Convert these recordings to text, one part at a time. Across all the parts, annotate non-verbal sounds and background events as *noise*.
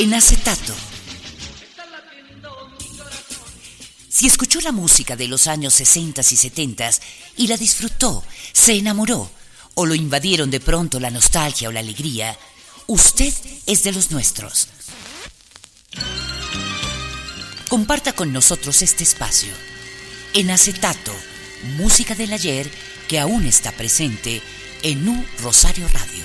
En acetato. Si escuchó la música de los años 60 y 70 y la disfrutó, se enamoró o lo invadieron de pronto la nostalgia o la alegría, usted es de los nuestros. Comparta con nosotros este espacio. En acetato, música del ayer que aún está presente en un Rosario Radio.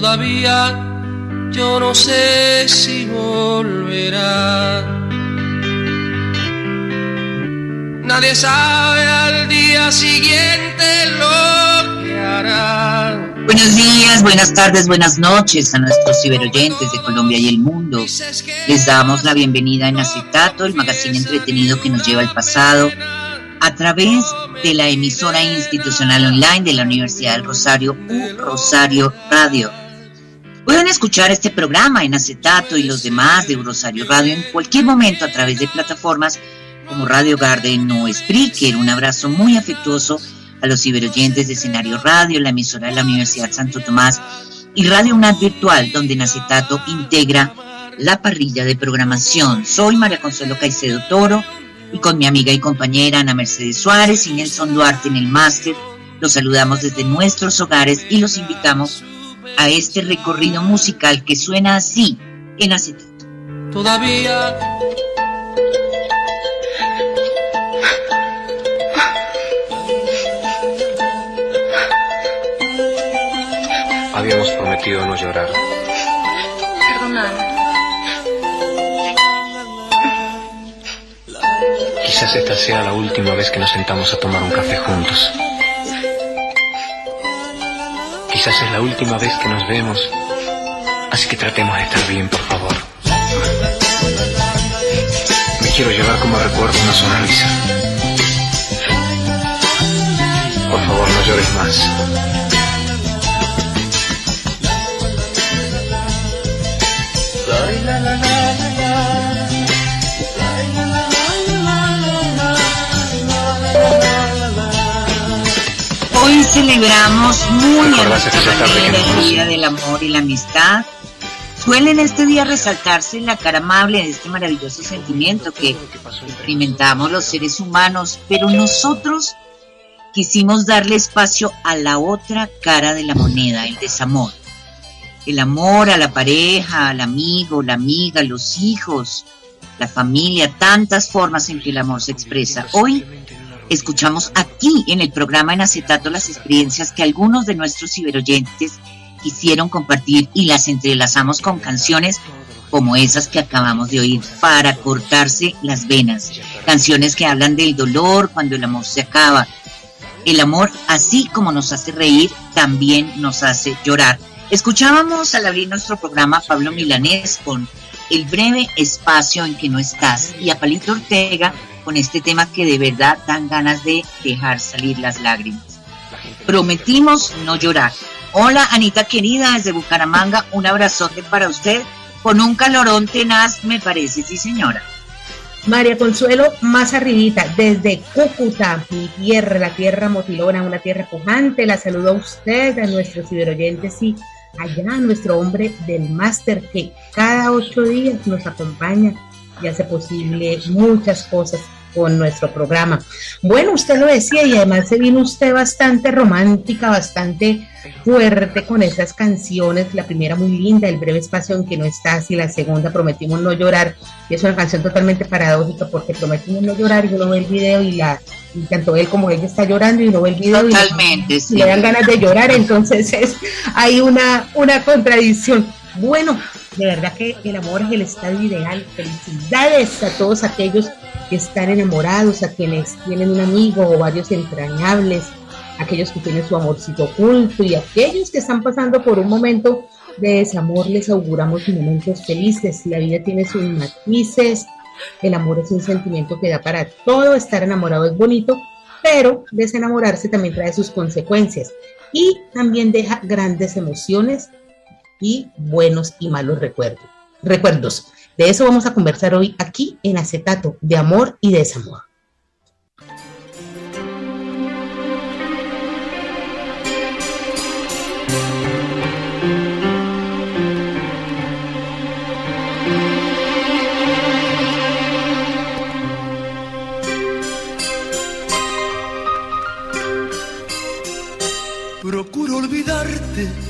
todavía yo no sé si volverá. Nadie sabe al día siguiente lo que hará. Buenos días, buenas tardes, buenas noches a nuestros ciberoyentes de Colombia y el mundo. Les damos la bienvenida en Acetato, el magazine entretenido que nos lleva al pasado, a través de la emisora institucional online de la Universidad del Rosario, U Rosario Radio. Pueden escuchar este programa en acetato y los demás de Rosario Radio en cualquier momento a través de plataformas como Radio Garden o Spreaker. Un abrazo muy afectuoso a los ciberoyentes de Escenario Radio, la emisora de la Universidad Santo Tomás y Radio UNAD Virtual, donde en acetato integra la parrilla de programación. Soy María Consuelo Caicedo Toro y con mi amiga y compañera Ana Mercedes Suárez y Nelson Duarte en el máster. Los saludamos desde nuestros hogares y los invitamos a este recorrido musical que suena así en acetato. Todavía Habíamos prometido no llorar. Perdóname. Quizás esta sea la última vez que nos sentamos a tomar un café juntos. Quizás es la última vez que nos vemos, así que tratemos de estar bien, por favor. Me quiero llevar como recuerdo una sonrisa. Por favor, no llores más. Celebramos muy a nuestra manera el Día del Amor y la Amistad. Suele en este día resaltarse la cara amable de este maravilloso sentimiento que experimentamos los seres humanos, pero nosotros quisimos darle espacio a la otra cara de la moneda, el desamor. El amor a la pareja, al amigo, la amiga, los hijos, la familia, tantas formas en que el amor se expresa. Hoy escuchamos aquí en el programa en acetato las experiencias que algunos de nuestros ciberoyentes quisieron compartir y las entrelazamos con canciones como esas que acabamos de oír, para cortarse las venas. Canciones que hablan del dolor cuando el amor se acaba. El amor, así como nos hace reír, también nos hace llorar. Escuchábamos al abrir nuestro programa Pablo Milanés con El breve espacio en que no estás y a Palito Ortega con este tema que de verdad dan ganas de dejar salir las lágrimas. Prometimos no llorar. Hola Anita querida desde Bucaramanga, un abrazote para usted con un calorón tenaz, me parece, sí señora. María Consuelo, más arribita, desde Cúcuta, mi tierra, la tierra motilona, una tierra pujante, la saludo a usted, a nuestros ciberoyentes y allá a nuestro hombre del máster que cada ocho días nos acompaña y hace posible muchas cosas con nuestro programa. Bueno, usted lo decía y además se vino usted bastante romántica, bastante fuerte con esas canciones. La primera muy linda, El breve espacio en que no estás y la segunda Prometimos no llorar. Y es una canción totalmente paradójica porque prometimos no llorar y uno ve el video y la y tanto él como ella está llorando y uno ve el video totalmente, y, le dan ganas de llorar. Entonces es, hay una, una contradicción. Bueno, de verdad que el amor es el estado ideal. Felicidades a todos aquellos que están enamorados, a quienes tienen un amigo o varios entrañables, aquellos que tienen su amorcito oculto y aquellos que están pasando por un momento de desamor, les auguramos momentos felices. La vida tiene sus matices, el amor es un sentimiento que da para todo, estar enamorado es bonito, pero desenamorarse también trae sus consecuencias y también deja grandes emociones y buenos y malos recuerdos. recuerdos. De eso vamos a conversar hoy aquí en Acetato, de amor y desamor. Procuro olvidarte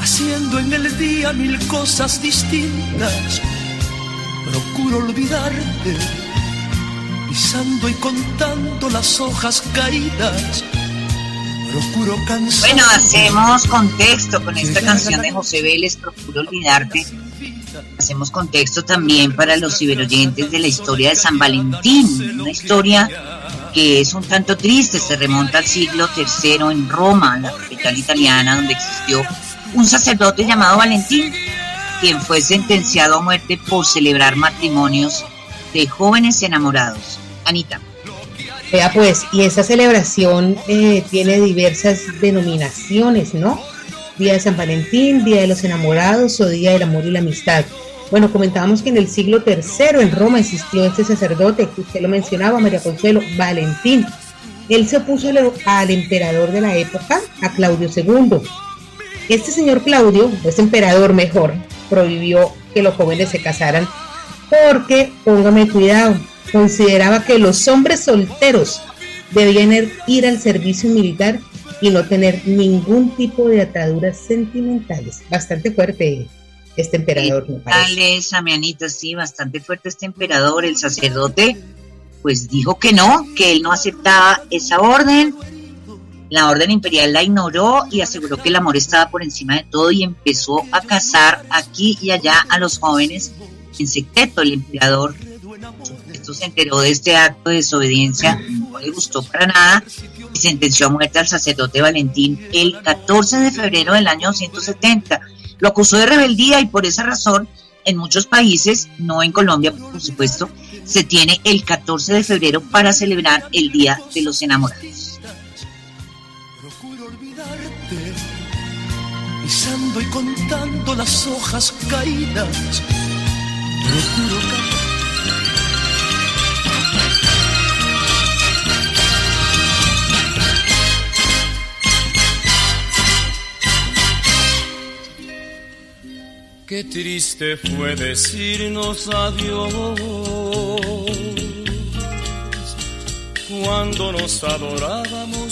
haciendo en el día mil cosas distintas. Procuro olvidarte, pisando y contando las hojas caídas. Procuro cansar. Bueno, hacemos contexto con esta canción de José Vélez, Procuro olvidarte. Hacemos contexto también para los ciberoyentes de la historia de San Valentín, una historia que es un tanto triste, se remonta al siglo III en Roma, la capital italiana, donde existió un sacerdote llamado Valentín, quien fue sentenciado a muerte por celebrar matrimonios de jóvenes enamorados. Anita. Vea pues, y esa celebración eh, tiene diversas denominaciones, ¿no? Día de San Valentín, Día de los Enamorados o Día del Amor y la Amistad. Bueno, comentábamos que en el siglo III en Roma existió este sacerdote, que usted lo mencionaba, María Consuelo, Valentín. Él se opuso al emperador de la época, a Claudio II, este señor Claudio, este emperador mejor, prohibió que los jóvenes se casaran porque, póngame cuidado, consideraba que los hombres solteros debían er, ir al servicio militar y no tener ningún tipo de ataduras sentimentales. Bastante fuerte este emperador, me parece. esa, sí, bastante fuerte este emperador. El sacerdote, pues dijo que no, que él no aceptaba esa orden la orden imperial la ignoró y aseguró que el amor estaba por encima de todo y empezó a casar aquí y allá a los jóvenes en secreto. El emperador esto se enteró de este acto de desobediencia, no le gustó para nada y sentenció a muerte al sacerdote Valentín el 14 de febrero del año 270. Lo acusó de rebeldía y por esa razón en muchos países, no en Colombia por supuesto, se tiene el 14 de febrero para celebrar el Día de los Enamorados. Pisando y contando las hojas caídas. Procuro Qué triste fue decirnos adiós cuando nos adorábamos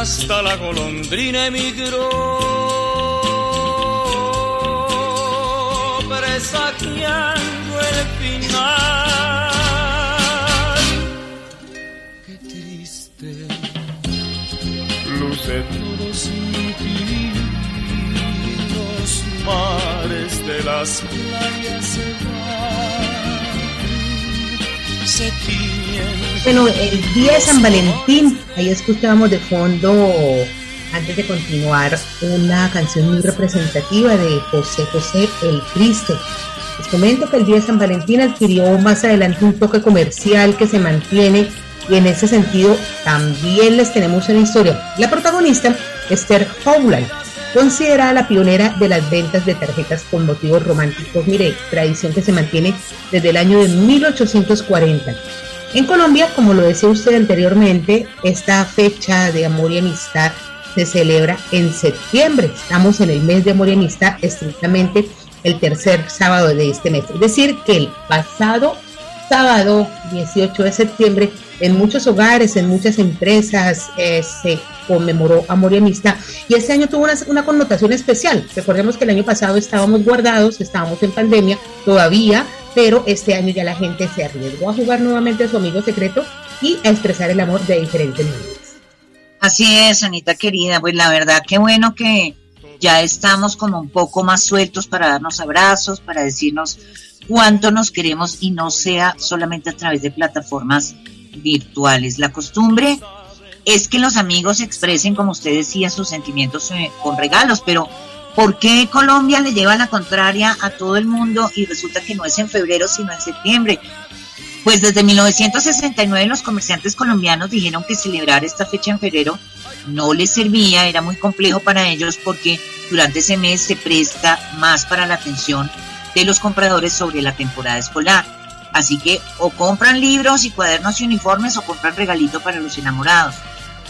Hasta la golondrina emigró, presagiando el final. Qué triste. Luce los mares de las playas se Bueno, el día de San Valentín, ahí escuchábamos de fondo, antes de continuar, una canción muy representativa de José José el Triste. Les comento que el día de San Valentín adquirió más adelante un toque comercial que se mantiene y en ese sentido también les tenemos una historia. La protagonista, Esther Howland, considerada la pionera de las ventas de tarjetas con motivos románticos. Mire, tradición que se mantiene desde el año de 1840. En Colombia, como lo decía usted anteriormente, esta fecha de amor y amistad se celebra en septiembre. Estamos en el mes de amor y amistad, estrictamente el tercer sábado de este mes. Es decir, que el pasado sábado 18 de septiembre en muchos hogares, en muchas empresas eh, se conmemoró Amor y Amistad y este año tuvo una, connotación especial. Recordemos que el año pasado estábamos guardados, estábamos en pandemia todavía, pero este año ya la gente se arriesgó a jugar nuevamente a su amigo secreto y a expresar el amor de diferentes maneras. Así es, Anita querida, pues la verdad qué bueno que ya estamos como un poco más sueltos para darnos abrazos, para decirnos cuánto nos queremos y no sea solamente a través de plataformas virtuales. La costumbre es que los amigos expresen, como usted decía, sus sentimientos eh, con regalos, pero ¿por qué Colombia le lleva la contraria a todo el mundo y resulta que no es en febrero, sino en septiembre? Pues desde 1969 los comerciantes colombianos dijeron que celebrar esta fecha en febrero no les servía, era muy complejo para ellos porque durante ese mes se presta más para la atención de los compradores sobre la temporada escolar. Así que o compran libros y cuadernos y uniformes o compran regalito para los enamorados.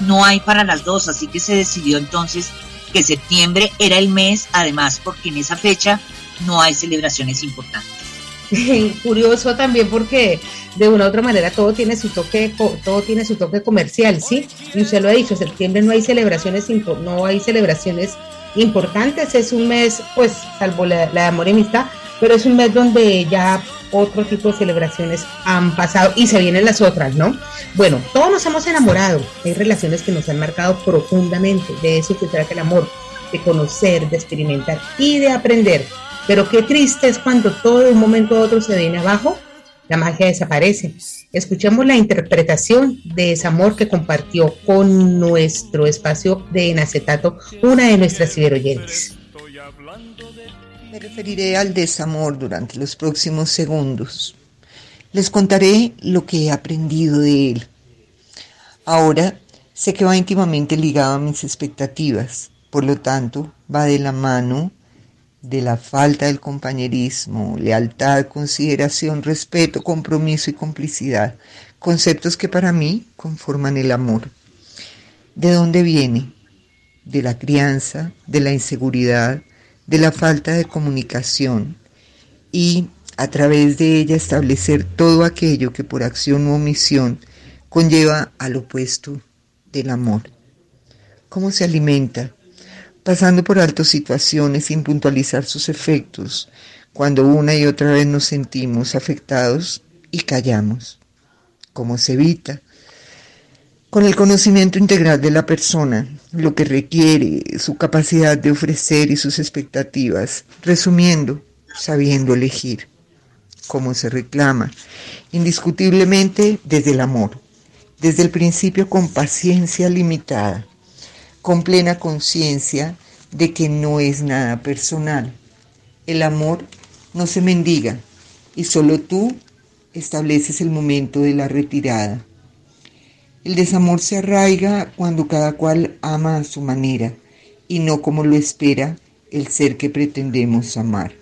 No hay para las dos, así que se decidió entonces que septiembre era el mes, además porque en esa fecha no hay celebraciones importantes. *laughs* Curioso también porque de una u otra manera todo tiene su toque todo tiene su toque comercial, ¿sí? Y usted lo ha dicho, septiembre no hay celebraciones no hay celebraciones importantes, es un mes pues salvo la, de amor y amistad, pero es un mes donde ya otro tipo de celebraciones han pasado y se vienen las otras, ¿no? Bueno, todos nos hemos enamorado, hay relaciones que nos han marcado profundamente, de eso se trata el amor, de conocer, de experimentar y de aprender. Pero qué triste es cuando todo de un momento a otro se viene abajo, la magia desaparece. Escuchemos la interpretación de ese amor que compartió con nuestro espacio de Enacetato una de nuestras ciberoyentes. Me referiré al desamor durante los próximos segundos. Les contaré lo que he aprendido de él. Ahora sé que va íntimamente ligado a mis expectativas, por lo tanto va de la mano de la falta del compañerismo, lealtad, consideración, respeto, compromiso y complicidad, conceptos que para mí conforman el amor. ¿De dónde viene? De la crianza, de la inseguridad, de la falta de comunicación y a través de ella establecer todo aquello que por acción u omisión conlleva al opuesto del amor. ¿Cómo se alimenta? Pasando por altas situaciones sin puntualizar sus efectos, cuando una y otra vez nos sentimos afectados y callamos. ¿Cómo se evita? Con el conocimiento integral de la persona, lo que requiere, su capacidad de ofrecer y sus expectativas, resumiendo, sabiendo elegir, cómo se reclama, indiscutiblemente desde el amor, desde el principio con paciencia limitada, con plena conciencia de que no es nada personal. El amor no se mendiga y solo tú estableces el momento de la retirada el desamor se arraiga cuando cada cual ama a su manera y no como lo espera el ser que pretendemos amar.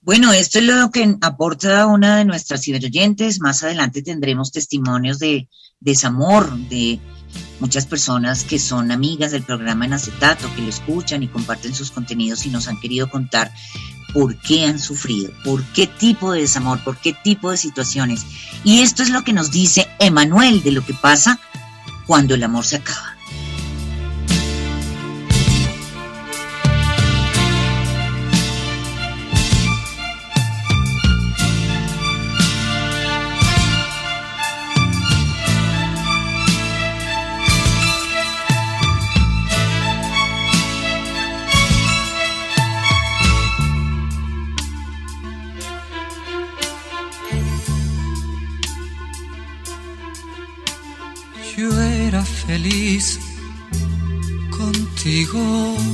Bueno, esto es lo que aporta una de nuestras ciberoyentes. Más adelante tendremos testimonios de desamor, de muchas personas que son amigas del programa en acetato, que lo escuchan y comparten sus contenidos y nos han querido contar por qué han sufrido, por qué tipo de desamor, por qué tipo de situaciones. Y esto es lo que nos dice Emanuel de lo que pasa cuando el amor se acaba. Contigo,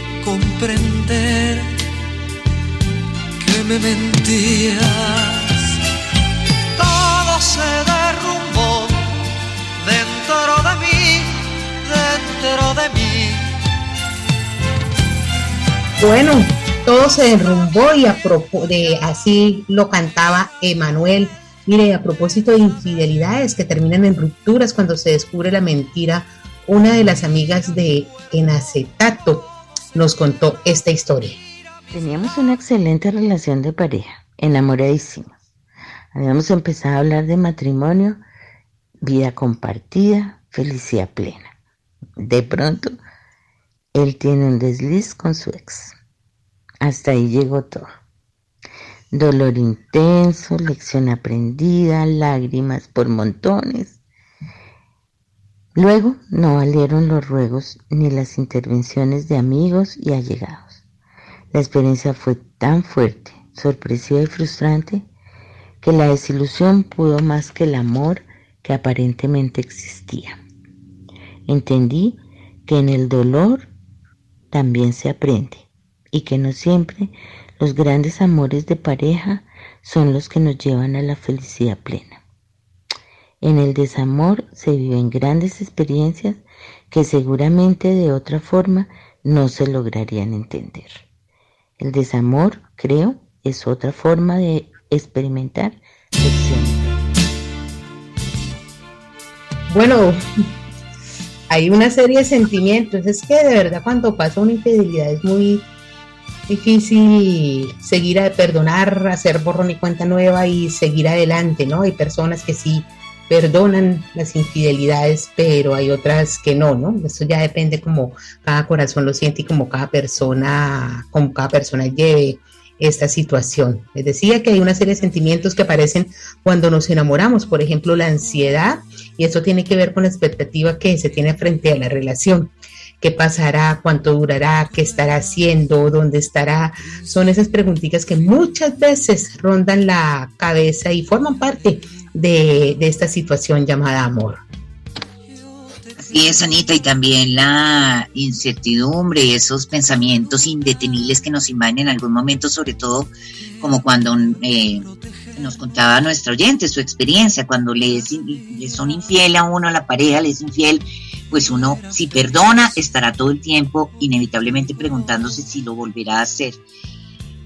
comprender que me mentías. Todo se derrumbó dentro de mí, dentro de mí. Bueno, todo se derrumbó y a de, así lo cantaba Emanuel. Mire, a propósito de infidelidades que terminan en rupturas cuando se descubre la mentira, una de las amigas de Enacetato nos contó esta historia. Teníamos una excelente relación de pareja, enamoradísimos. Habíamos empezado a hablar de matrimonio, vida compartida, felicidad plena. De pronto, él tiene un desliz con su ex. Hasta ahí llegó todo. Dolor intenso, lección aprendida, lágrimas por montones. Luego no valieron los ruegos ni las intervenciones de amigos y allegados. La experiencia fue tan fuerte, sorpresiva y frustrante que la desilusión pudo más que el amor que aparentemente existía. Entendí que en el dolor también se aprende y que no siempre los grandes amores de pareja son los que nos llevan a la felicidad plena. En el desamor se viven grandes experiencias que seguramente de otra forma no se lograrían entender. El desamor, creo, es otra forma de experimentar lecciones. Bueno, hay una serie de sentimientos. Es que de verdad cuando pasa una infidelidad es muy difícil seguir a perdonar, hacer borrón y cuenta nueva y seguir adelante, ¿no? Hay personas que sí perdonan las infidelidades, pero hay otras que no, ¿no? Eso ya depende como cada corazón lo siente y como cada persona, como cada persona lleve esta situación. Les decía que hay una serie de sentimientos que aparecen cuando nos enamoramos, por ejemplo, la ansiedad, y eso tiene que ver con la expectativa que se tiene frente a la relación. ¿Qué pasará? ¿Cuánto durará? ¿Qué estará haciendo? ¿Dónde estará? Son esas preguntitas que muchas veces rondan la cabeza y forman parte de, esta situación llamada amor. Así es, Anita, y también la incertidumbre, esos pensamientos indetenibles que nos invaden en algún momento, sobre todo como cuando eh, nos contaba nuestra oyente su experiencia, cuando le, le son infiel a uno, a la pareja le es infiel, pues uno si perdona estará todo el tiempo inevitablemente preguntándose si lo volverá a hacer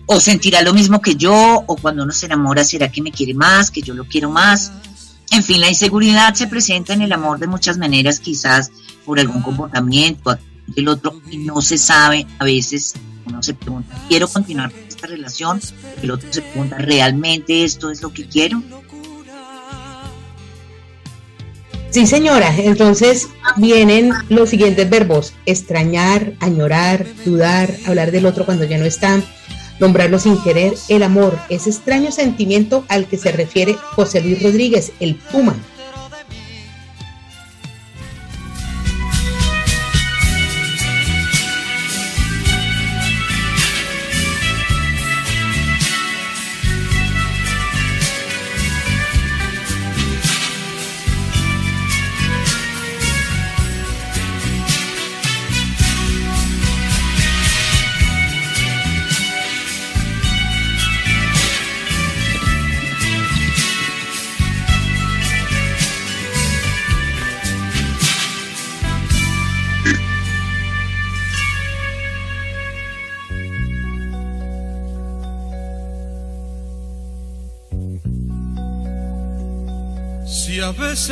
o sentirá lo mismo que yo, o cuando uno se enamora, será que me quiere más, que yo lo quiero más. En fin, la inseguridad se presenta en el amor de muchas maneras, quizás por algún comportamiento del otro, y no se sabe, a veces uno se pregunta, ¿quiero continuar con esta relación? El otro se pregunta, ¿realmente esto es lo que quiero? Sí, señora. Entonces vienen los siguientes verbos: extrañar, añorar, dudar, hablar del otro cuando ya no está, nombrarlo sin querer, el amor, ese extraño sentimiento al que se refiere José Luis Rodríguez, el Puma.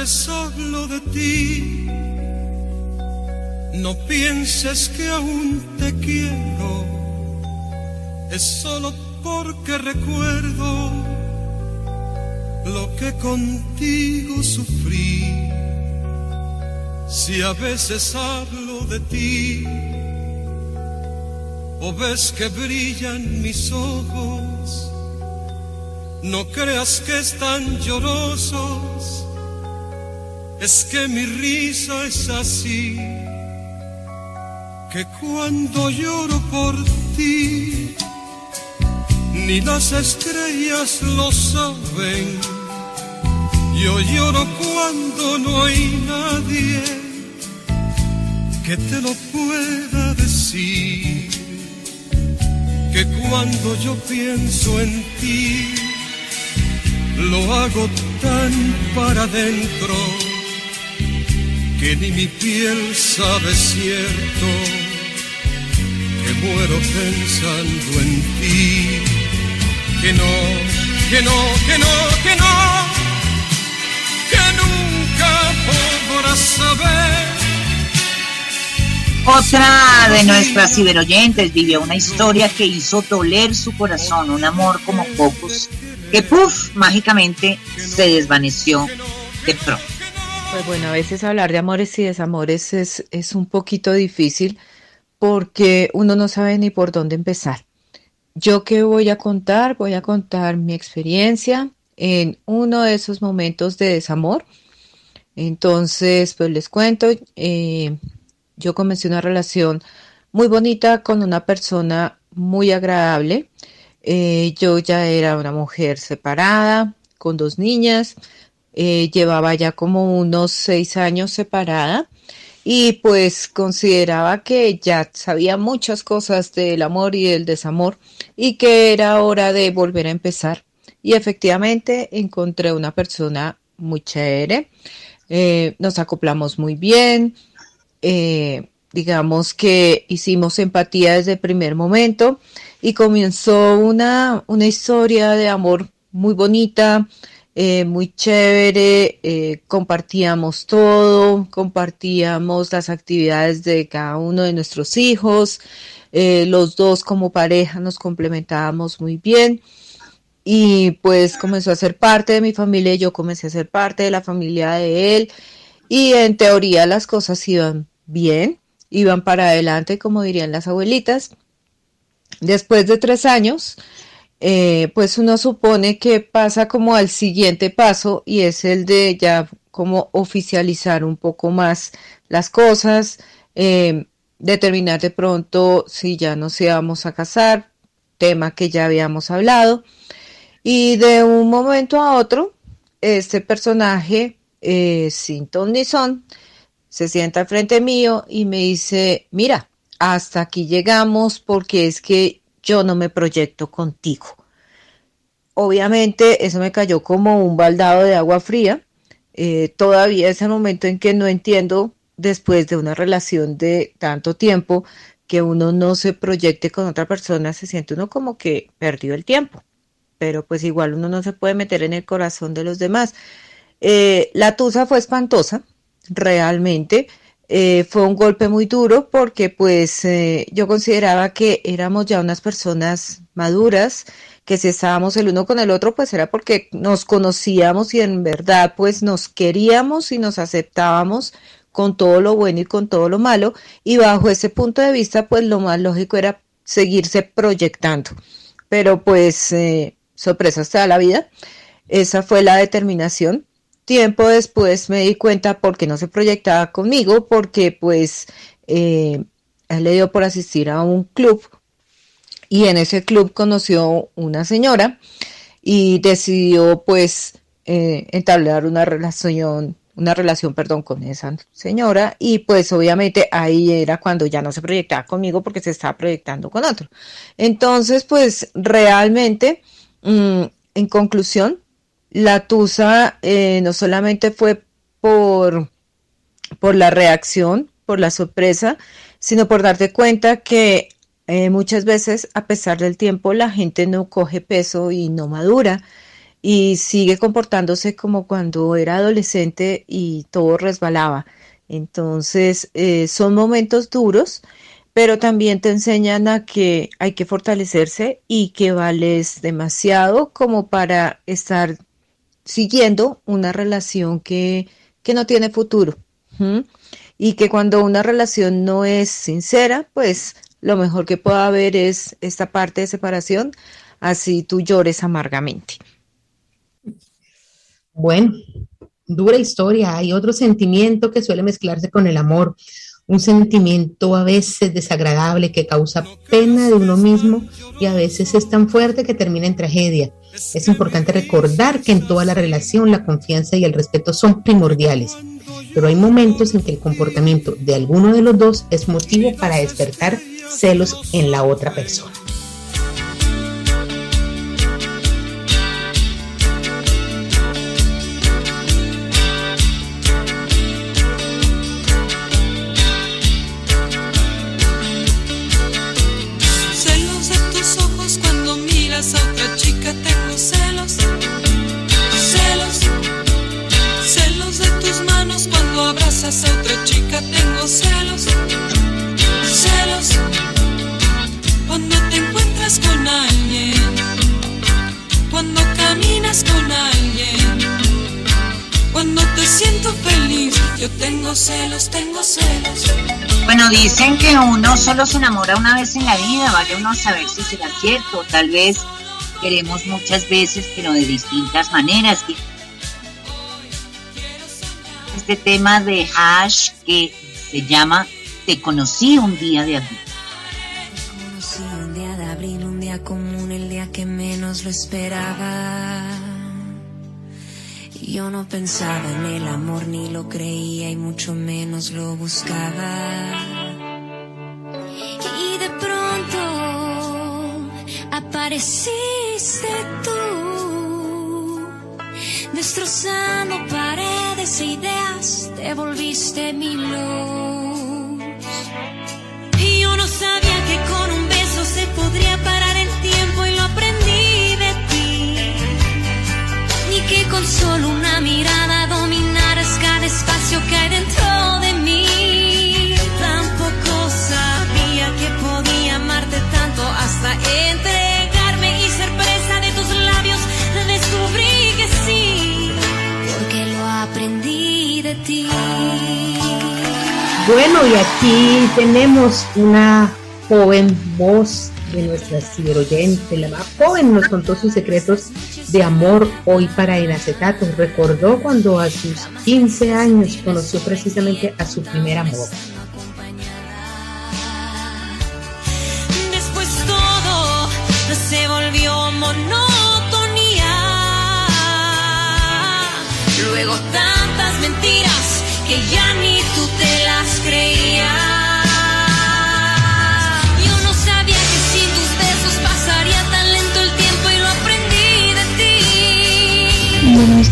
Hablo de ti, no pienses que aún te quiero, es solo porque recuerdo lo que contigo sufrí. Si a veces hablo de ti, o ves que brillan mis ojos, no creas que están llorosos es que mi risa es así, que cuando lloro por ti, ni las estrellas lo saben. Yo lloro cuando no hay nadie que te lo pueda decir. Que cuando yo pienso en ti, lo hago tan para adentro que ni mi piel sabe cierto, que muero pensando en ti, que no, que no, que no, que no, que nunca podrás saber. Otra de nuestras ciberoyentes vivió una historia que hizo doler su corazón, un amor como pocos, que puff, mágicamente se desvaneció de pronto. Pues bueno, a veces hablar de amores y desamores es, es un poquito difícil porque uno no sabe ni por dónde empezar. Yo que voy a contar, voy a contar mi experiencia en uno de esos momentos de desamor. Entonces, pues les cuento, eh, yo comencé una relación muy bonita con una persona muy agradable. Eh, yo ya era una mujer separada, con dos niñas. Eh, llevaba ya como unos seis años separada y pues consideraba que ya sabía muchas cosas del amor y del desamor y que era hora de volver a empezar. Y efectivamente encontré una persona muy chévere, eh, nos acoplamos muy bien, eh, digamos que hicimos empatía desde el primer momento y comenzó una, una historia de amor muy bonita, eh, muy chévere, eh, compartíamos todo, compartíamos las actividades de cada uno de nuestros hijos, eh, los dos como pareja nos complementábamos muy bien y pues comenzó a ser parte de mi familia yo comencé a ser parte de la familia de él y en teoría las cosas iban bien, iban para adelante como dirían las abuelitas. Después de tres años, eh, pues uno supone que pasa como al siguiente paso y es el de ya como oficializar un poco más las cosas, eh, determinar de pronto si ya nos íbamos a casar, tema que ya habíamos hablado. Y de un momento a otro, este personaje, eh, sin ton ni son, se sienta al frente mío y me dice, mira, hasta aquí llegamos porque es que yo no me proyecto contigo. Obviamente eso me cayó como un baldado de agua fría. Eh, todavía es el momento en que no entiendo, después de una relación de tanto tiempo, que uno no se proyecte con otra persona, se siente uno como que perdió el tiempo. Pero pues igual uno no se puede meter en el corazón de los demás. Eh, la tusa fue espantosa, realmente. Eh, fue un golpe muy duro porque pues eh, yo consideraba que éramos ya unas personas maduras, que si estábamos el uno con el otro pues era porque nos conocíamos y en verdad pues nos queríamos y nos aceptábamos con todo lo bueno y con todo lo malo. Y bajo ese punto de vista pues lo más lógico era seguirse proyectando. Pero pues eh, sorpresa hasta la vida. Esa fue la determinación Tiempo después me di cuenta porque no se proyectaba conmigo, porque pues eh, él le dio por asistir a un club y en ese club conoció una señora y decidió pues eh, entablar una relación una relación, perdón, con esa señora y pues obviamente ahí era cuando ya no se proyectaba conmigo porque se estaba proyectando con otro. Entonces, pues realmente, mm, en conclusión, la tusa eh, no solamente fue por, por la reacción, por la sorpresa, sino por darte cuenta que eh, muchas veces, a pesar del tiempo, la gente no coge peso y no madura y sigue comportándose como cuando era adolescente y todo resbalaba. Entonces, eh, son momentos duros, pero también te enseñan a que hay que fortalecerse y que vales demasiado como para estar siguiendo una relación que, no tiene futuro. Y que cuando una relación no es sincera, pues lo mejor que pueda haber es esta parte de separación, así tú llores amargamente. Bueno, dura historia. Hay otro sentimiento que suele mezclarse con el amor, un sentimiento a veces desagradable que causa pena de uno mismo y a veces es tan fuerte que termina en tragedia. Es importante recordar que en toda la relación la confianza y el respeto son primordiales, pero hay momentos en que el comportamiento de alguno de los dos es motivo para despertar celos en la otra persona. Dicen que uno solo se enamora una vez en la vida, vaya uno a saber si será cierto, tal vez queremos muchas veces, pero de distintas maneras. Este tema de Hash que se llama Te conocí un día de abril. Te conocí un día de abril, un día común, el día que menos lo esperaba. Yo no pensaba en el amor, ni lo creía y mucho menos lo buscaba. apareciste tú, destrozando paredes e ideas, te volviste mi luz. Y yo no sabía que con un beso se podría parar con solo una mirada dominar cada espacio que hay dentro de mí. Tampoco sabía que podía amarte tanto hasta entregarme y ser presa de tus labios. Descubrí que sí, porque lo aprendí de ti. Bueno, y aquí tenemos una joven voz de nuestra ciberoyente, la más joven nos contó sus secretos de amor hoy para el acetato. Recordó cuando a sus 15 años conoció precisamente a su primer amor. Después todo se volvió monotonía. Luego tantas mentiras que ya ni tú te las creías.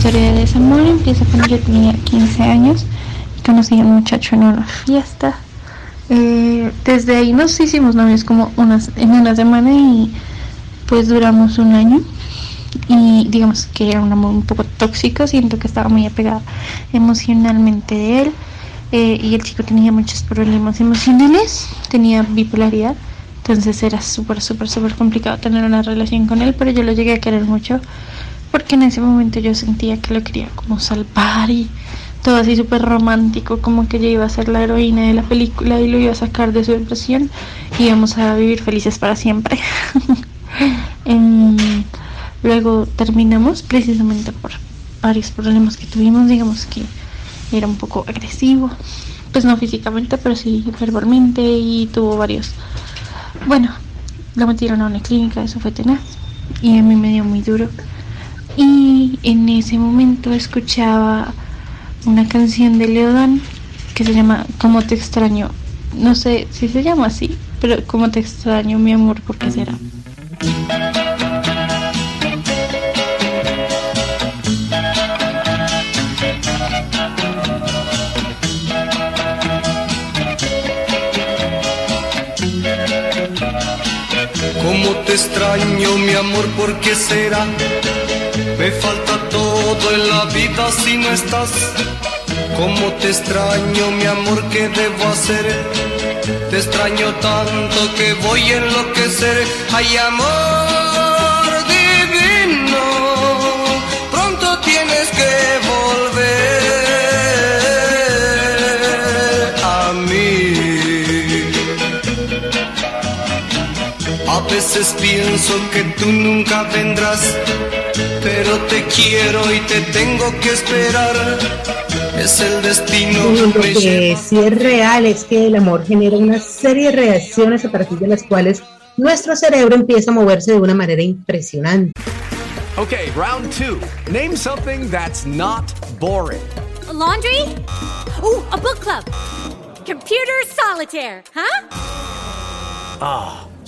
Historia de desamor empieza cuando yo tenía 15 años y conocí a un muchacho en una fiesta. Eh, desde ahí nos hicimos novios como unas, en una semana y pues duramos un año. Y digamos que era un amor un poco tóxico, siento que estaba muy apegada emocionalmente de él. eh, y el chico tenía muchos problemas emocionales, tenía bipolaridad. Entonces era súper, súper, súper complicado tener una relación con él, pero yo lo llegué a querer mucho porque en ese momento yo sentía que lo quería como salvar y todo así súper romántico, como que yo iba a ser la heroína de la película y lo iba a sacar de su depresión y íbamos a vivir felices para siempre. *laughs* Em, luego terminamos precisamente por varios problemas que tuvimos, digamos que era un poco agresivo, pues no físicamente, pero sí verbalmente y tuvo varios. Bueno, lo metieron a una clínica, eso fue tenaz y a mí me dio muy duro. Y en ese momento escuchaba una canción de Leodan que se llama Como te extraño. No sé si se llama así, pero Como te extraño, mi amor, ¿por qué será? Te extraño, mi amor, ¿por qué será? Me falta todo en la vida si no estás. Cómo te extraño, mi amor, ¿qué debo hacer? Te extraño tanto que voy a enloquecer. Ay, amor veces pienso que tú nunca vendrás, pero te quiero y te tengo que esperar. Es el destino. Lo que sí es real es que el amor genera una serie de reacciones a partir de las cuales nuestro cerebro empieza a moverse de una manera impresionante. Okay, round two. Name something that's not boring. A laundry? Ooh, a book club. Computer solitaire, huh? Ah,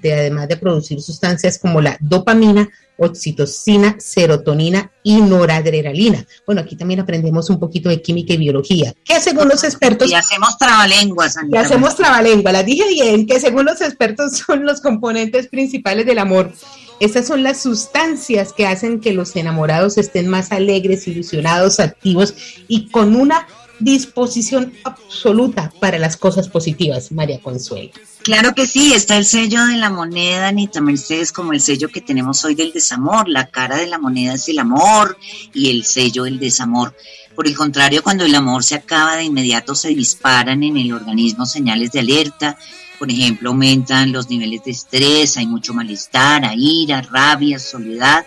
De- además de producir sustancias como la dopamina, oxitocina, serotonina y noradrenalina. Bueno, aquí también aprendemos un poquito de química y biología, que según los expertos... Y hacemos trabalenguas, Y hacemos trabalengua, las dije bien, que según los expertos son los componentes principales del amor. Estas son las sustancias que hacen que los enamorados estén más alegres, ilusionados, activos y con una disposición absoluta para las cosas positivas, María Consuelo. Claro que sí, está el sello de la moneda, Anita Mercedes, como el sello que tenemos hoy del desamor. La cara de la moneda es el amor y el sello el desamor. Por el contrario, cuando el amor se acaba, de inmediato se disparan en el organismo señales de alerta. Por ejemplo, aumentan los niveles de estrés, hay mucho malestar, ira, rabia, soledad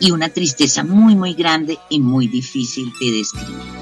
y una tristeza muy, muy grande y muy difícil de describir.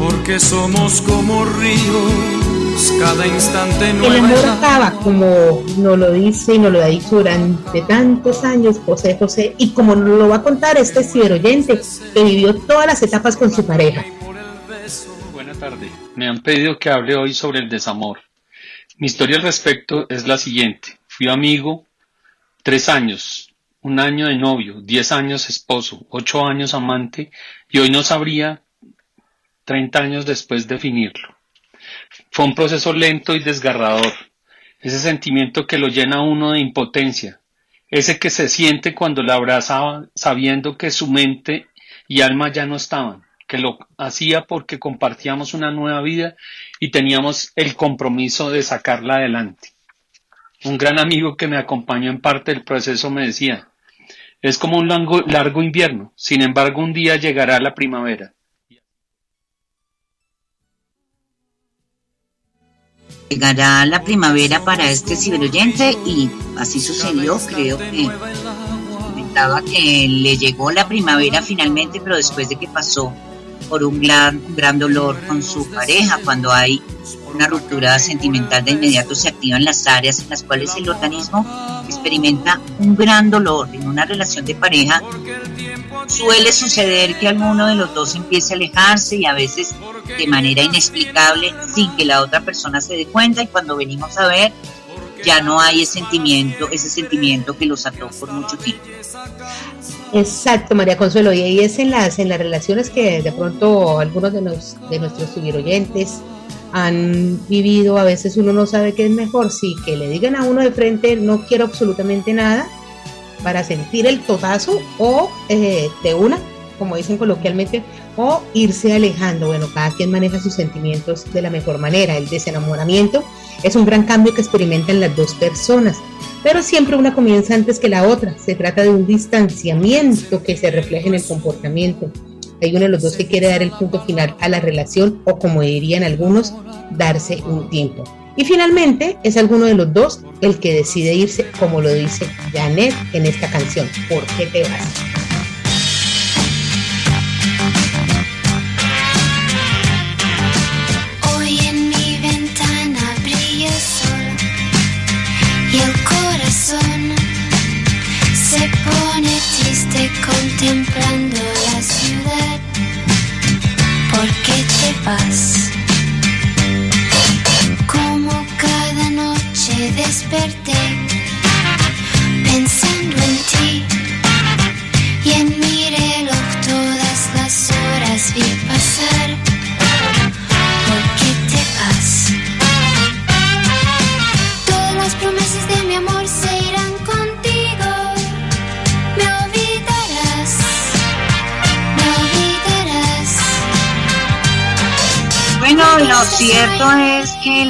Porque somos como ríos, cada instante nueva. El amor acaba, como nos lo dice y nos lo ha dicho durante tantos años José José, y como nos lo va a contar este ciberoyente que vivió todas las etapas con su pareja. Buenas tardes, me han pedido que hable hoy sobre el desamor. Mi historia al respecto es la siguiente. Fui amigo tres años, un año de novio, diez años esposo, ocho años amante, y hoy no sabría 30 años después definirlo. Fue un proceso lento y desgarrador, ese sentimiento que lo llena uno de impotencia, ese que se siente cuando la abrazaba sabiendo que su mente y alma ya no estaban, que lo hacía porque compartíamos una nueva vida y teníamos el compromiso de sacarla adelante. Un gran amigo que me acompañó en parte del proceso me decía, es como un largo invierno, sin embargo un día llegará la primavera. Llegará la primavera para este ciberoyente y así sucedió, creo que comentaba que le llegó la primavera finalmente, pero después de que pasó por un gran, gran dolor con su pareja, cuando hay una ruptura sentimental de inmediato se activan las áreas en las cuales el organismo experimenta un gran dolor en una relación de pareja. Suele suceder que alguno de los dos empiece a alejarse y a veces de manera inexplicable sin que la otra persona se dé cuenta y cuando venimos a ver ya no hay ese sentimiento, ese sentimiento que los ató por mucho tiempo. Exacto, María Consuelo, y es en las, en las relaciones que de pronto algunos de, los, de nuestros oyentes han vivido, a veces uno no sabe qué es mejor, si que le digan a uno de frente no quiero absolutamente nada para sentir el totazo o eh, de una, como dicen coloquialmente, o irse alejando. Bueno, cada quien maneja sus sentimientos de la mejor manera. El desenamoramiento es un gran cambio que experimentan las dos personas, pero siempre una comienza antes que la otra. Se trata de un distanciamiento que se refleja en el comportamiento. Hay uno de los dos que quiere dar el punto final a la relación o como dirían algunos, darse un tiempo. Y finalmente es alguno de los dos el que decide irse, como lo dice Janet en esta canción, ¿Por qué te vas? Contemplando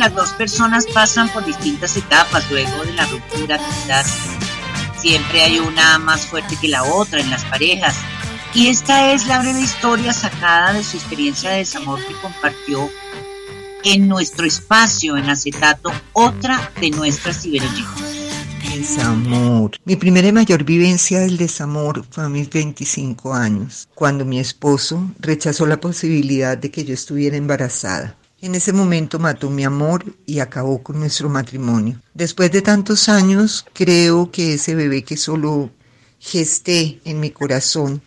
las dos personas pasan por distintas etapas luego de la ruptura, quizás siempre hay una más fuerte que la otra en las parejas. Y esta es la breve historia sacada de su experiencia de desamor que compartió en nuestro espacio en acetato, otra de nuestras ciberoyentes. Desamor. Mi primera y mayor vivencia del desamor fue a mis 25 años, cuando mi esposo rechazó la posibilidad de que yo estuviera embarazada. En ese momento mató mi amor y acabó con nuestro matrimonio. Después de tantos años, creo que ese bebé que solo gesté en mi corazón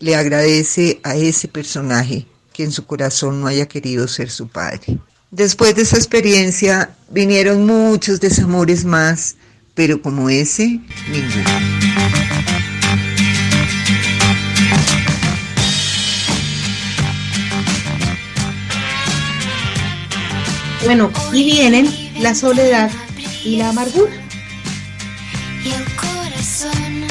le agradece a ese personaje que en su corazón no haya querido ser su padre. Después de esa experiencia vinieron muchos desamores más, pero como ese, ninguno. Bueno, y vienen la soledad y la amargura. Y el corazón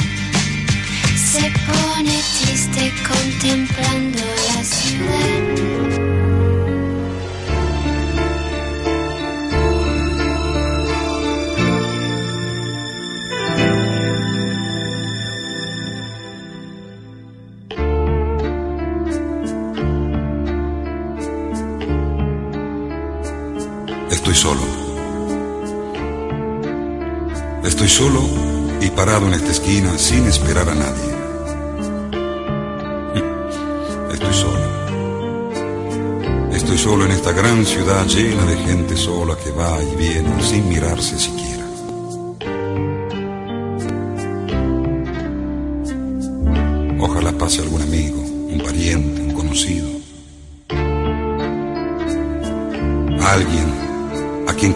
se pone triste contemplando la ciudad. Solo. Estoy solo y parado en esta esquina sin esperar a nadie. Estoy solo. Estoy solo en esta gran ciudad llena de gente sola que va y viene sin mirarse siquiera. Ojalá pase algún amigo, un pariente, un conocido.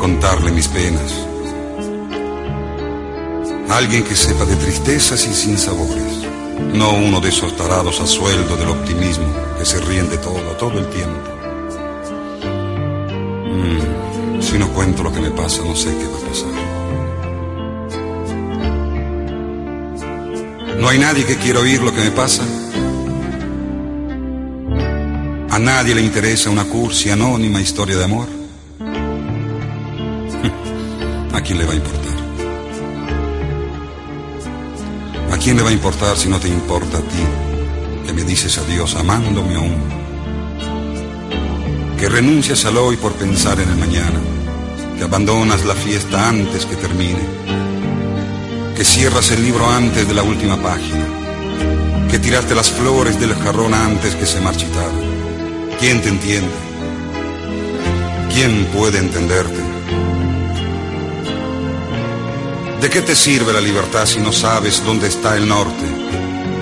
Contarle mis penas. Alguien que sepa de tristezas y sinsabores. No uno de esos tarados a sueldo del optimismo que se ríen de todo, todo el tiempo. Mm, si no cuento lo que me pasa, no sé qué va a pasar. No hay nadie que quiera oír lo que me pasa. A nadie le interesa una cursi anónima historia de amor. Le va a importar? ¿A quién le va a importar si no te importa a ti, que me dices adiós amándome aún? Que renuncias al hoy por pensar en el mañana, que abandonas la fiesta antes que termine, que cierras el libro antes de la última página, que tiraste las flores del jarrón antes que se marchitara. ¿Quién te entiende? ¿Quién puede entenderte? ¿De qué te sirve la libertad si no sabes dónde está el norte?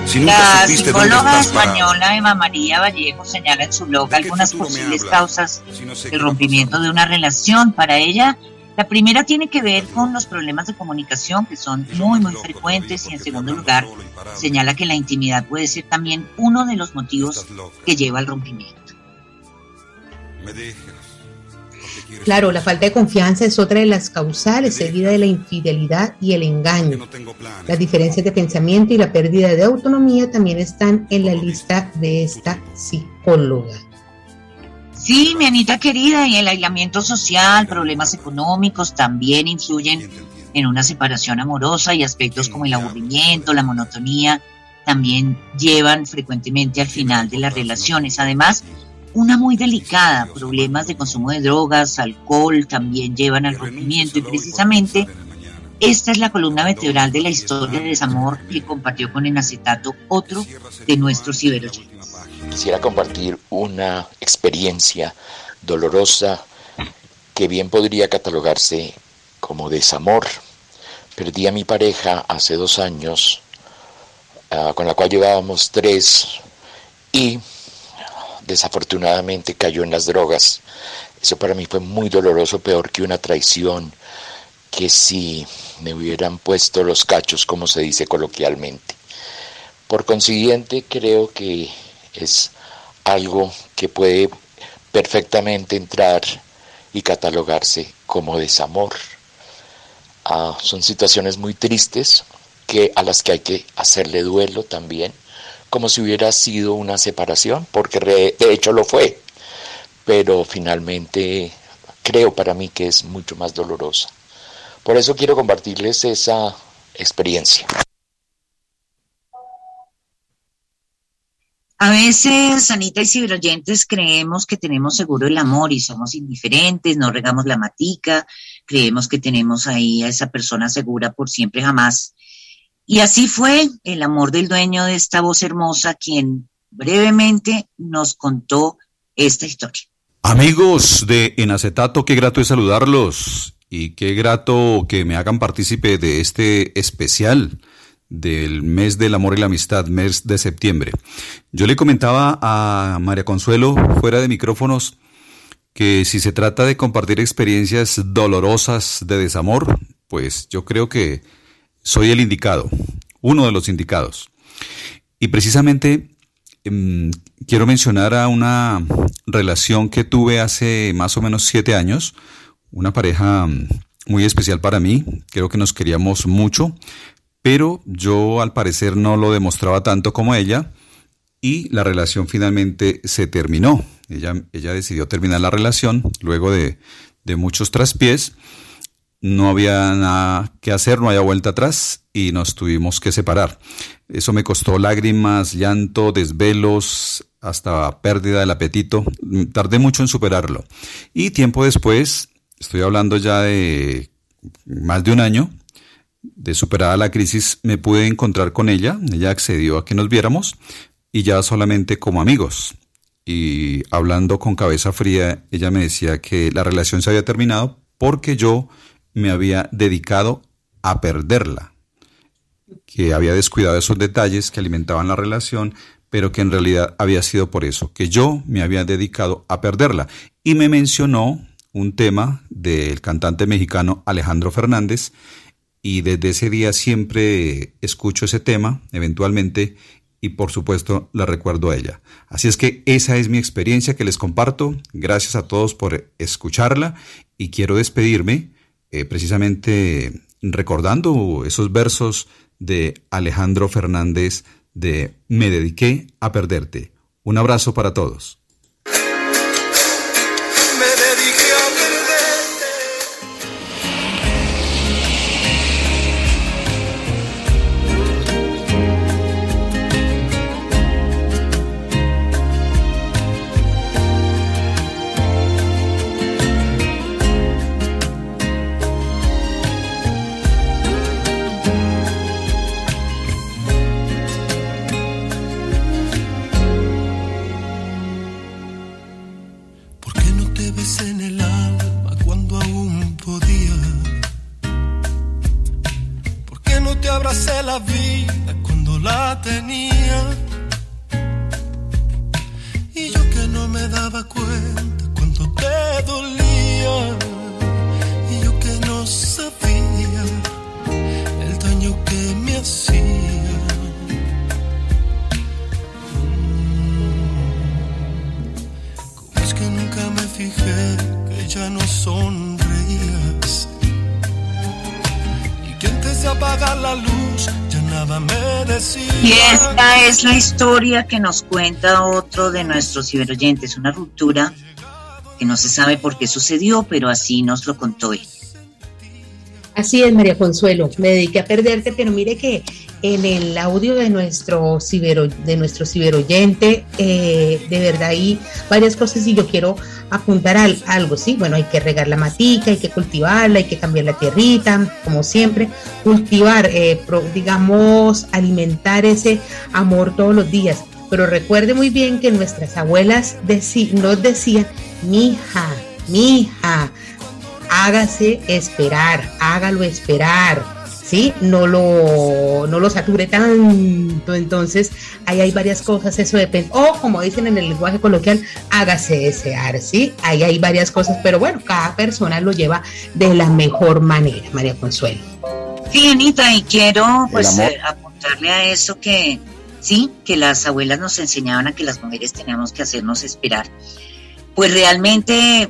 Si nunca La psicóloga española Eva María Vallejo señala en su blog algunas posibles causas del rompimiento de una relación. Para ella, la primera tiene que ver con los problemas de comunicación que son muy, muy frecuentes y en segundo lugar, señala que la intimidad puede ser también uno de los motivos que lleva al rompimiento. Claro, la falta de confianza es otra de las causales, seguida de la infidelidad y el engaño. Las diferencias de pensamiento y la pérdida de autonomía también están en la lista de esta psicóloga. Sí, mi Anita querida, y el aislamiento social, problemas económicos también influyen en una separación amorosa y aspectos como el aburrimiento, la monotonía, también llevan frecuentemente al final de las relaciones. Además, una muy delicada, problemas de consumo de drogas, alcohol, también llevan al rompimiento y precisamente esta es la columna vertebral de la historia de desamor que compartió con Enacetato otro de nuestros ciberoyentes. Quisiera compartir una experiencia dolorosa que bien podría catalogarse como desamor. Perdí a mi pareja hace dos años, ah, con la cual llevábamos tres, y desafortunadamente cayó en las drogas. Eso para mí fue muy doloroso, peor que una traición, que si me hubieran puesto los cachos, como se dice coloquialmente. Por consiguiente, creo que es algo que puede perfectamente entrar y catalogarse como desamor. Ah, son situaciones muy tristes que a las que hay que hacerle duelo también, como si hubiera sido una separación, porque de hecho lo fue, pero finalmente creo para mí que es mucho más dolorosa. Por eso quiero compartirles esa experiencia. A veces, Anita y ciberoyentes, creemos que tenemos seguro el amor y somos indiferentes, no regamos la matica, creemos que tenemos ahí a esa persona segura por siempre jamás. Y así fue el amor del dueño de esta voz hermosa, quien brevemente nos contó esta historia. Amigos de En Acetato, qué grato es saludarlos y qué grato que me hagan partícipe de este especial del mes del amor y la amistad, mes de septiembre. Yo le comentaba a María Consuelo fuera de micrófonos que si se trata de compartir experiencias dolorosas de desamor, pues yo creo que soy el indicado, uno de los indicados. Y precisamente em, quiero mencionar a una relación que tuve hace más o menos siete años, una pareja mm, muy especial para mí, creo que nos queríamos mucho, pero yo al parecer no lo demostraba tanto como ella y la relación finalmente se terminó. Ella, ella decidió terminar la relación luego de, de muchos traspiés. No había nada que hacer, no había vuelta atrás y nos tuvimos que separar. Eso me costó lágrimas, llanto, desvelos, hasta pérdida del apetito. Tardé mucho en superarlo. Y tiempo después, estoy hablando ya de más de un año, de superada la crisis, me pude encontrar con ella. Ella accedió a que nos viéramos y ya solamente como amigos. Y hablando con cabeza fría, ella me decía que la relación se había terminado porque yo me había dedicado a perderla, que había descuidado esos detalles que alimentaban la relación, pero que en realidad había sido por eso, que yo me había dedicado a perderla. Y me mencionó un tema del cantante mexicano Alejandro Fernández, y desde ese día siempre escucho ese tema, eventualmente, y por supuesto la recuerdo a ella. Así es que esa es mi experiencia que les comparto. Gracias a todos por escucharla y quiero despedirme eh, precisamente recordando esos versos de Alejandro Fernández de Me dediqué a perderte. Un abrazo para todos. Es la historia que nos cuenta otro de nuestros ciberoyentes, una ruptura que no se sabe por qué sucedió, pero así nos lo contó él. Así es, María Consuelo, me dediqué a perderte, pero mire que en el audio de nuestro, de nuestro ciberoyente, eh, de verdad hay varias cosas y yo quiero apuntar al, algo, ¿sí? Bueno, hay que regar la matica, hay que cultivarla, hay que cambiar la tierrita, como siempre, cultivar, eh, digamos, alimentar ese amor todos los días. Pero recuerde muy bien que nuestras abuelas nos decían, mija, mija, hágase esperar, hágalo esperar ¿sí? No lo, no lo sature tanto. Entonces, ahí hay varias cosas, eso depende. O como dicen en el lenguaje coloquial, hágase desear, ¿sí? Ahí hay varias cosas, pero bueno, cada persona lo lleva de la mejor manera, María Consuelo. Sí, Anita, y quiero pues eh, apuntarle a eso que sí, que las abuelas nos enseñaban a que las mujeres teníamos que hacernos esperar. Pues realmente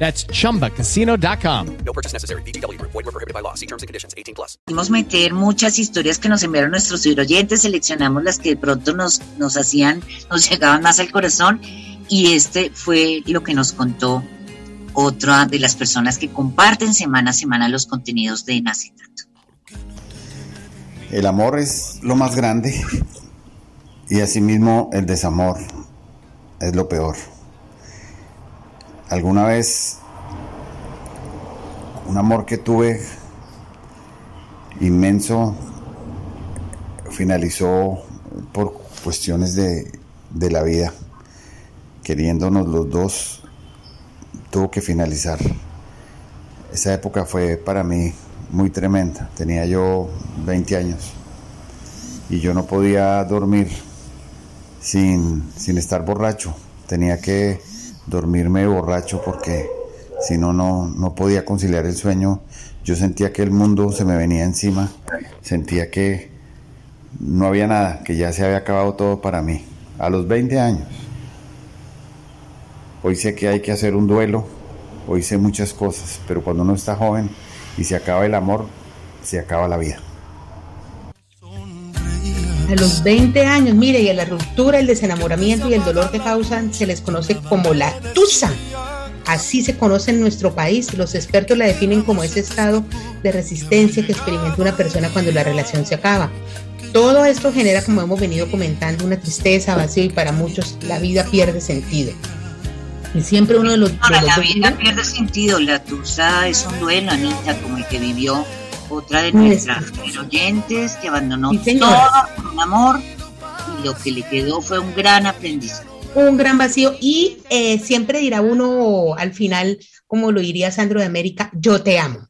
That's chumbacasino.com. No purchase necessary. BGW. Void were prohibited by law. See terms and conditions 18 plus. meter muchas historias que nos enviaron nuestros oyentes, seleccionamos las que de pronto nos, nos hacían, nos *laughs* llegaban más al corazón y este fue lo que nos contó otra de las personas que comparten semana a semana los contenidos de Nacetato. El amor es lo más grande Y asimismo el desamor es lo peor. Alguna vez un amor que tuve inmenso finalizó por cuestiones de, de la vida, queriéndonos los dos, tuvo que finalizar. Esa época fue para mí muy tremenda, tenía yo 20 años y yo no podía dormir sin, sin estar borracho, tenía que dormirme borracho porque si no, no podía conciliar el sueño. Yo sentía que el mundo se me venía encima, sentía que no había nada, que ya se había acabado todo para mí, a los 20 años. Hoy sé que hay que hacer un duelo, hoy sé muchas cosas, pero cuando uno está joven y se acaba el amor, se acaba la vida. A los 20 años, mire, y a la ruptura, el desenamoramiento y el dolor que causan se les conoce como la tusa. Así se conoce en nuestro país. Los expertos la definen como ese estado de resistencia que experimenta una persona cuando la relación se acaba. Todo esto genera, como hemos venido comentando, una tristeza, vacío y para muchos la vida pierde sentido. Y siempre uno de los... la vida pierde sentido. La tusa es un duelo, Anita, como el que vivió otra de nuestras oyentes que abandonó todo por un amor y lo que le quedó fue un gran aprendizaje. Un gran vacío y eh, siempre dirá uno al final, como lo diría Sandro de América, yo te amo.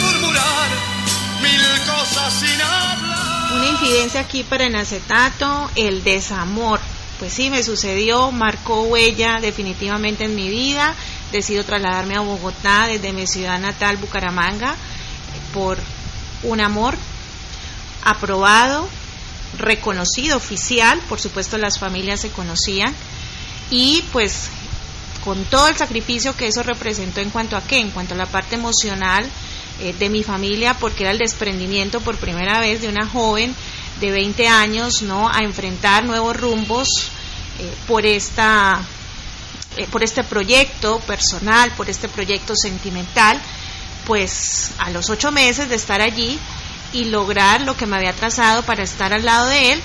murmurar mil cosas sin hablar. Una infidencia aquí para el acetato, el desamor. Pues sí, me sucedió, marcó huella definitivamente en mi vida. Decido trasladarme a Bogotá desde mi ciudad natal, Bucaramanga, por un amor aprobado, reconocido, oficial. Por supuesto, las familias se conocían. Y pues con todo el sacrificio que eso representó en cuanto a qué, en cuanto a la parte emocional eh, de mi familia, porque era el desprendimiento por primera vez de una joven de 20 años, ¿no? A enfrentar nuevos rumbos eh, por esta eh, por este proyecto personal, por este proyecto sentimental, pues a los ocho meses de estar allí y lograr lo que me había trazado para estar al lado de él,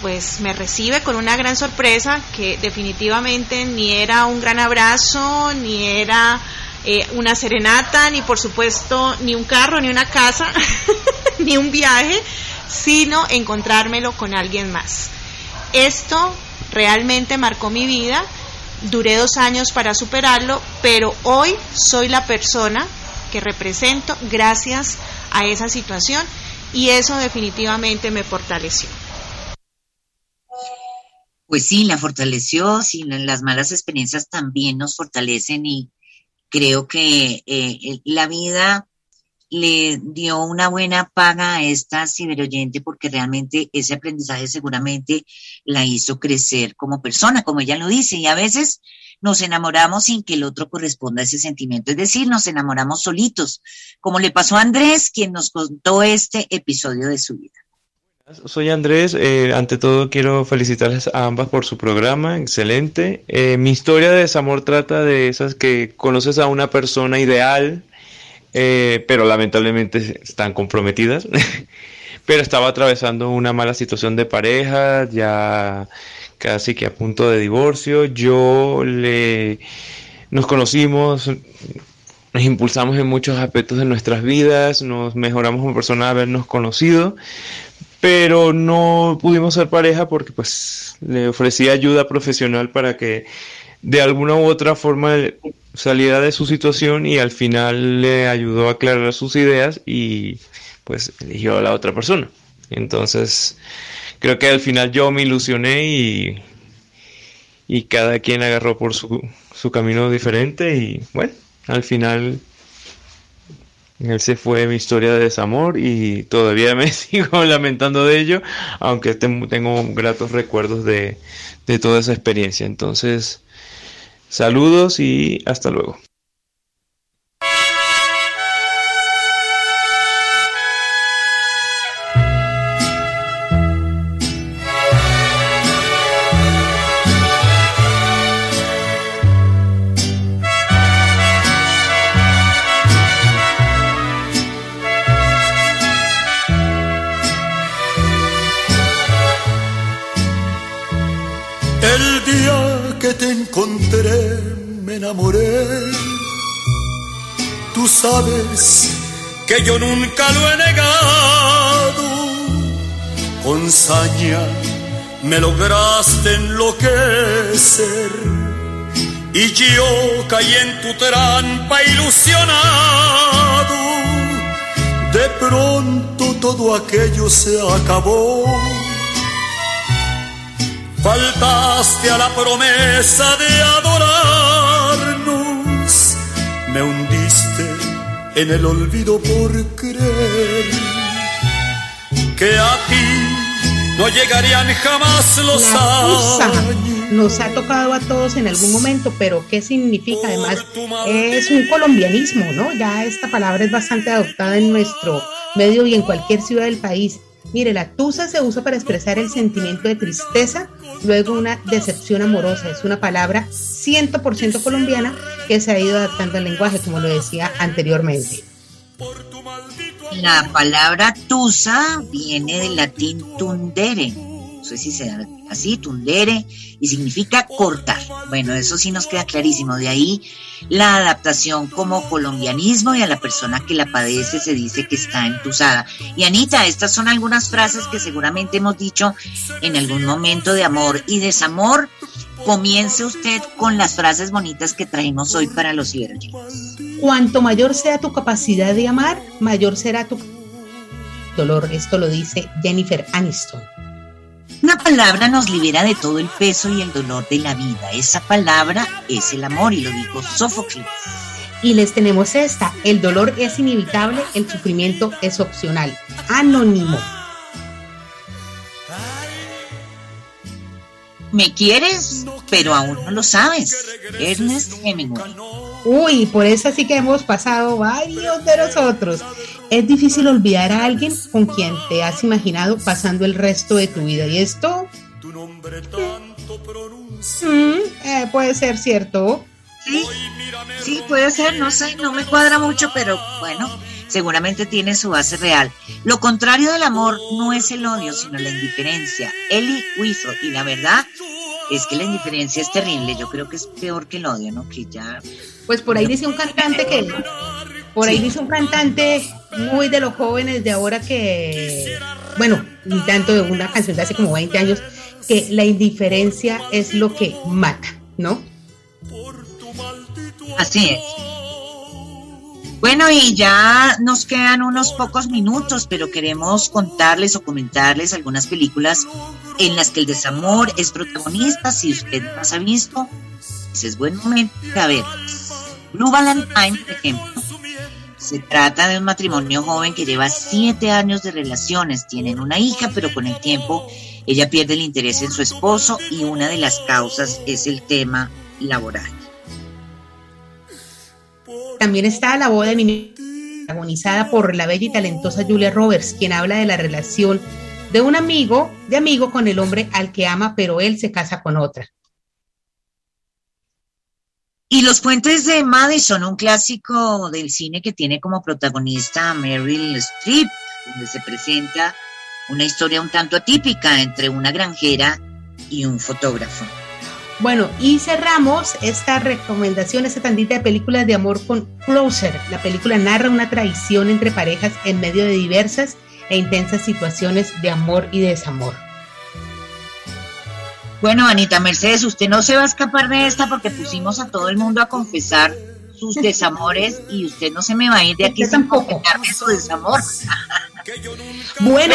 pues me recibe con una gran sorpresa que definitivamente ni era un gran abrazo, ni era eh, una serenata, ni por supuesto ni un carro, ni una casa, *laughs* ni un viaje, sino encontrármelo con alguien más. Esto realmente marcó mi vida, duré dos años para superarlo, pero hoy soy la persona que represento gracias a esa situación y eso definitivamente me fortaleció. Pues sí, la fortaleció, sí, las malas experiencias también nos fortalecen y creo que eh, la vida le dio una buena paga a esta ciberoyente porque realmente ese aprendizaje seguramente la hizo crecer como persona, como ella lo dice, y a veces nos enamoramos sin que el otro corresponda a ese sentimiento, es decir, nos enamoramos solitos, como le pasó a Andrés, quien nos contó este episodio de su vida. Soy Andrés, eh, ante todo quiero felicitarles a ambas por su programa, excelente. Eh, mi historia de desamor trata de esas que conoces a una persona ideal, eh, pero lamentablemente están comprometidas, *laughs* pero estaba atravesando una mala situación de pareja, ya casi que a punto de divorcio, yo le nos conocimos, nos impulsamos en muchos aspectos de nuestras vidas, nos mejoramos como persona de habernos conocido, pero no pudimos ser pareja porque pues le ofrecí ayuda profesional para que de alguna u otra forma saliera de su situación y al final le ayudó a aclarar sus ideas y pues eligió a la otra persona. Entonces creo que al final yo me ilusioné y, y cada quien agarró por su, su camino diferente y bueno, al final él se fue mi historia de desamor y todavía *laughs* me sigo lamentando de ello, aunque tengo gratos recuerdos de, de toda esa experiencia. Entonces, saludos y hasta luego. Que yo nunca lo he negado. Con saña me lograste enloquecer. Y yo caí en tu trampa ilusionado. De pronto todo aquello se acabó Faltaste a la promesa de adorarnos, me hundiste en el olvido por creer que a ti no llegarían jamás los años. Nos ha tocado a todos en algún momento, pero ¿qué significa? Además, es un colombianismo, ¿no? Ya esta palabra es bastante adoptada en nuestro medio y en cualquier ciudad del país. Mire, la tusa se usa para expresar el sentimiento de tristeza, luego una decepción amorosa. Es una palabra 100% colombiana que se ha ido adaptando al lenguaje, como lo decía anteriormente. La palabra tusa viene del latín tundere, sé si se da así, tundere, y significa cortar. Bueno, eso sí nos queda clarísimo. De ahí la adaptación como colombianismo y a la persona que la padece se dice que está entusada. Y Anita, estas son algunas frases que seguramente hemos dicho en algún momento de amor y desamor. Comience usted con las frases bonitas que traemos hoy para los ciberoyentes. Cuanto mayor sea tu capacidad de amar, mayor será tu dolor. Esto lo dice Jennifer Aniston. Una palabra nos libera de todo el peso y el dolor de la vida. Esa palabra es el amor y lo dijo Sófocles. Y les tenemos esta, el dolor es inevitable, el sufrimiento es opcional. Anónimo. Me quieres, pero aún no lo sabes. Ernest Hemingway. Uy, por eso sí que hemos pasado varios de nosotros. Es difícil olvidar a alguien con quien te has imaginado pasando el resto de tu vida. ¿Y esto? Mm, eh, puede ser cierto. Sí, sí, puede ser, no sé, no me cuadra mucho, pero bueno, seguramente tiene su base real. Lo contrario del amor no es el odio, sino la indiferencia. Eli Wiesel, y la verdad es que la indiferencia es terrible, yo creo que es peor que el odio, ¿no? Que ya... Pues por ahí dice un cantante que... Por ahí dice un cantante muy de los jóvenes de ahora que, bueno, ni tanto de una canción de hace como 20 años, que la indiferencia es lo que mata, ¿no? Así es. Bueno, y ya nos quedan unos pocos minutos, pero queremos contarles o comentarles algunas películas en las que el desamor es protagonista. Si usted las ha visto, ese es buen momento de verlas. Blue Valentine, por ejemplo, se trata de un matrimonio joven que lleva siete años de relaciones. Tienen una hija, pero con el tiempo ella pierde el interés en su esposo y una de las causas es el tema laboral. También está La boda de mi protagonizada por la bella y talentosa Julia Roberts, quien habla de la relación de un amigo, de amigo con el hombre al que ama, pero él se casa con otra. Y Los Puentes de Madison, un clásico del cine que tiene como protagonista a Meryl Streep, donde se presenta una historia un tanto atípica entre una granjera y un fotógrafo. Bueno, y cerramos esta recomendación, esta tandita de películas de amor con Closer. La película narra una traición entre parejas en medio de diversas e intensas situaciones de amor y desamor. Bueno, Anita Mercedes, usted no se va a escapar de esta porque pusimos a todo el mundo a confesar sus desamores y usted no se me va a ir de aquí sin confesarme su desamor. Bueno,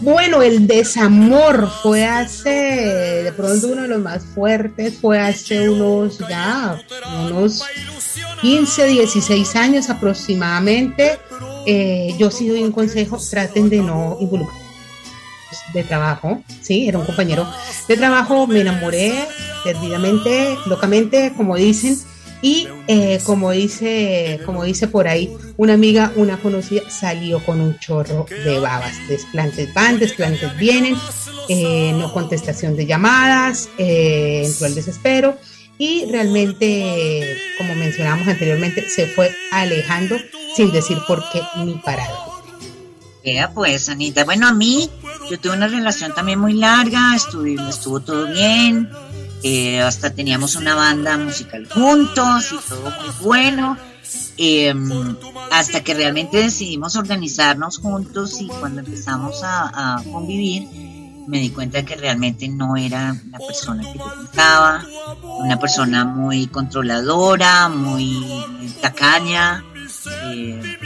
bueno, el desamor fue hace, de pronto uno de los más fuertes fue hace unos ya, unos 15, 16 años aproximadamente. Eh, yo sí doy un consejo, traten de no involucrar de trabajo, sí, era un compañero de trabajo, me enamoré perdidamente, locamente, como dicen, y eh, como dice, como dice por ahí, una amiga, una conocida, salió con un chorro de babas. Desplantes van, desplantes vienen, eh, no contestación de llamadas, eh, entró el desespero y realmente, como mencionamos anteriormente, se fue alejando sin decir por qué ni parado. Ya pues, Anita. Bueno, a mí, yo tuve una relación también muy larga, estuvo, estuvo todo bien, eh, hasta teníamos una banda musical juntos y todo muy bueno. Em, hasta que realmente decidimos organizarnos juntos y cuando empezamos a, convivir me di cuenta que realmente no era la persona que yo una persona muy controladora, muy tacaña, eh,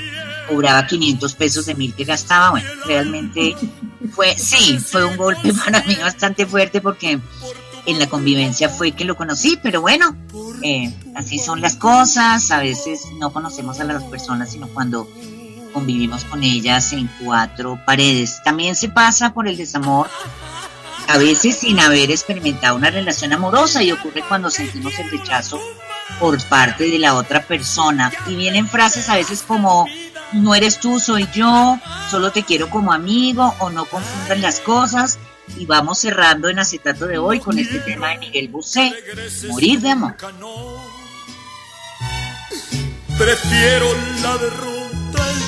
cobraba 500 pesos de mil que gastaba, bueno, realmente fue, sí, fue un golpe *laughs* para mí bastante fuerte porque en la convivencia fue que lo conocí, pero bueno, eh, así son las cosas, a veces no conocemos a las personas, sino cuando convivimos con ellas en cuatro paredes. También se pasa por el desamor, a veces sin haber experimentado una relación amorosa y ocurre cuando sentimos el rechazo por parte de la otra persona. Y vienen frases a veces como, no eres tú, soy yo, solo te quiero como amigo o no confundan las cosas y vamos cerrando en acetato de hoy con este tema de Miguel Bosé, Morir de amor. Prefiero la derrota.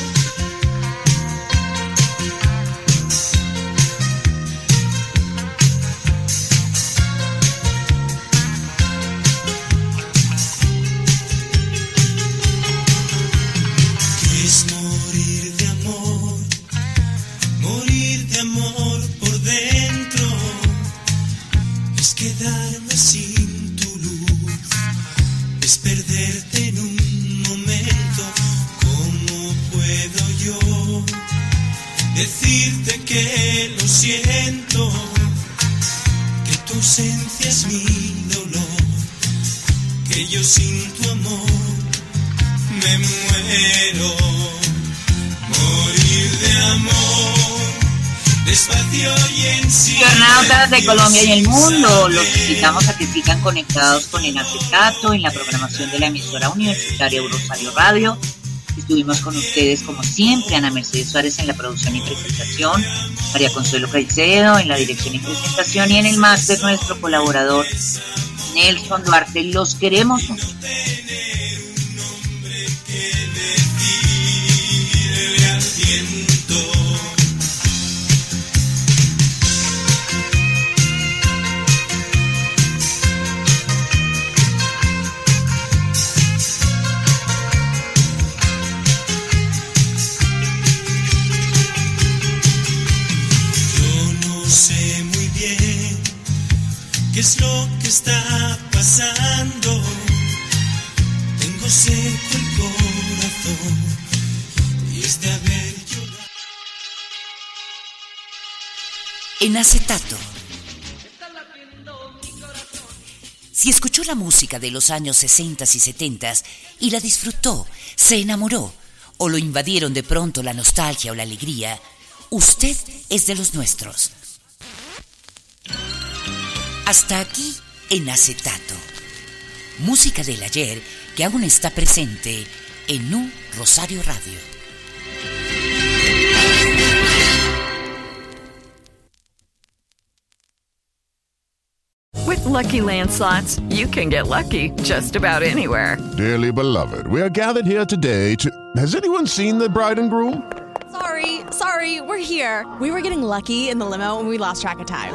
Siento? Que tu ausencia es mi dolor, que yo sin tu amor me muero. Morir de amor, despacio y en silencio. Internautas de Colombia y el mundo, los invitamos a que sigan conectados con el acetato en la programación de la emisora universitaria Rosario Radio. Estuvimos con ustedes como siempre, Ana Mercedes Suárez en la producción y presentación, María Consuelo Caicedo en la dirección y presentación y en el máster nuestro colaborador Nelson Duarte. Los queremos mucho. Está pasando. Tengo seco el corazón y es haber llorado. En acetato. Si escuchó la música de los años 60 y 70 y la disfrutó, se enamoró o lo invadieron de pronto la nostalgia o la alegría, usted es de los nuestros. Hasta aquí en acetato. Música del ayer que aún está presente en un Rosario Radio. With lucky landslots, you can get lucky just about anywhere. Dearly beloved, we are gathered here today to. Has anyone seen the bride and groom? Sorry, sorry, we're here. We were getting lucky in the limo and we lost track of time.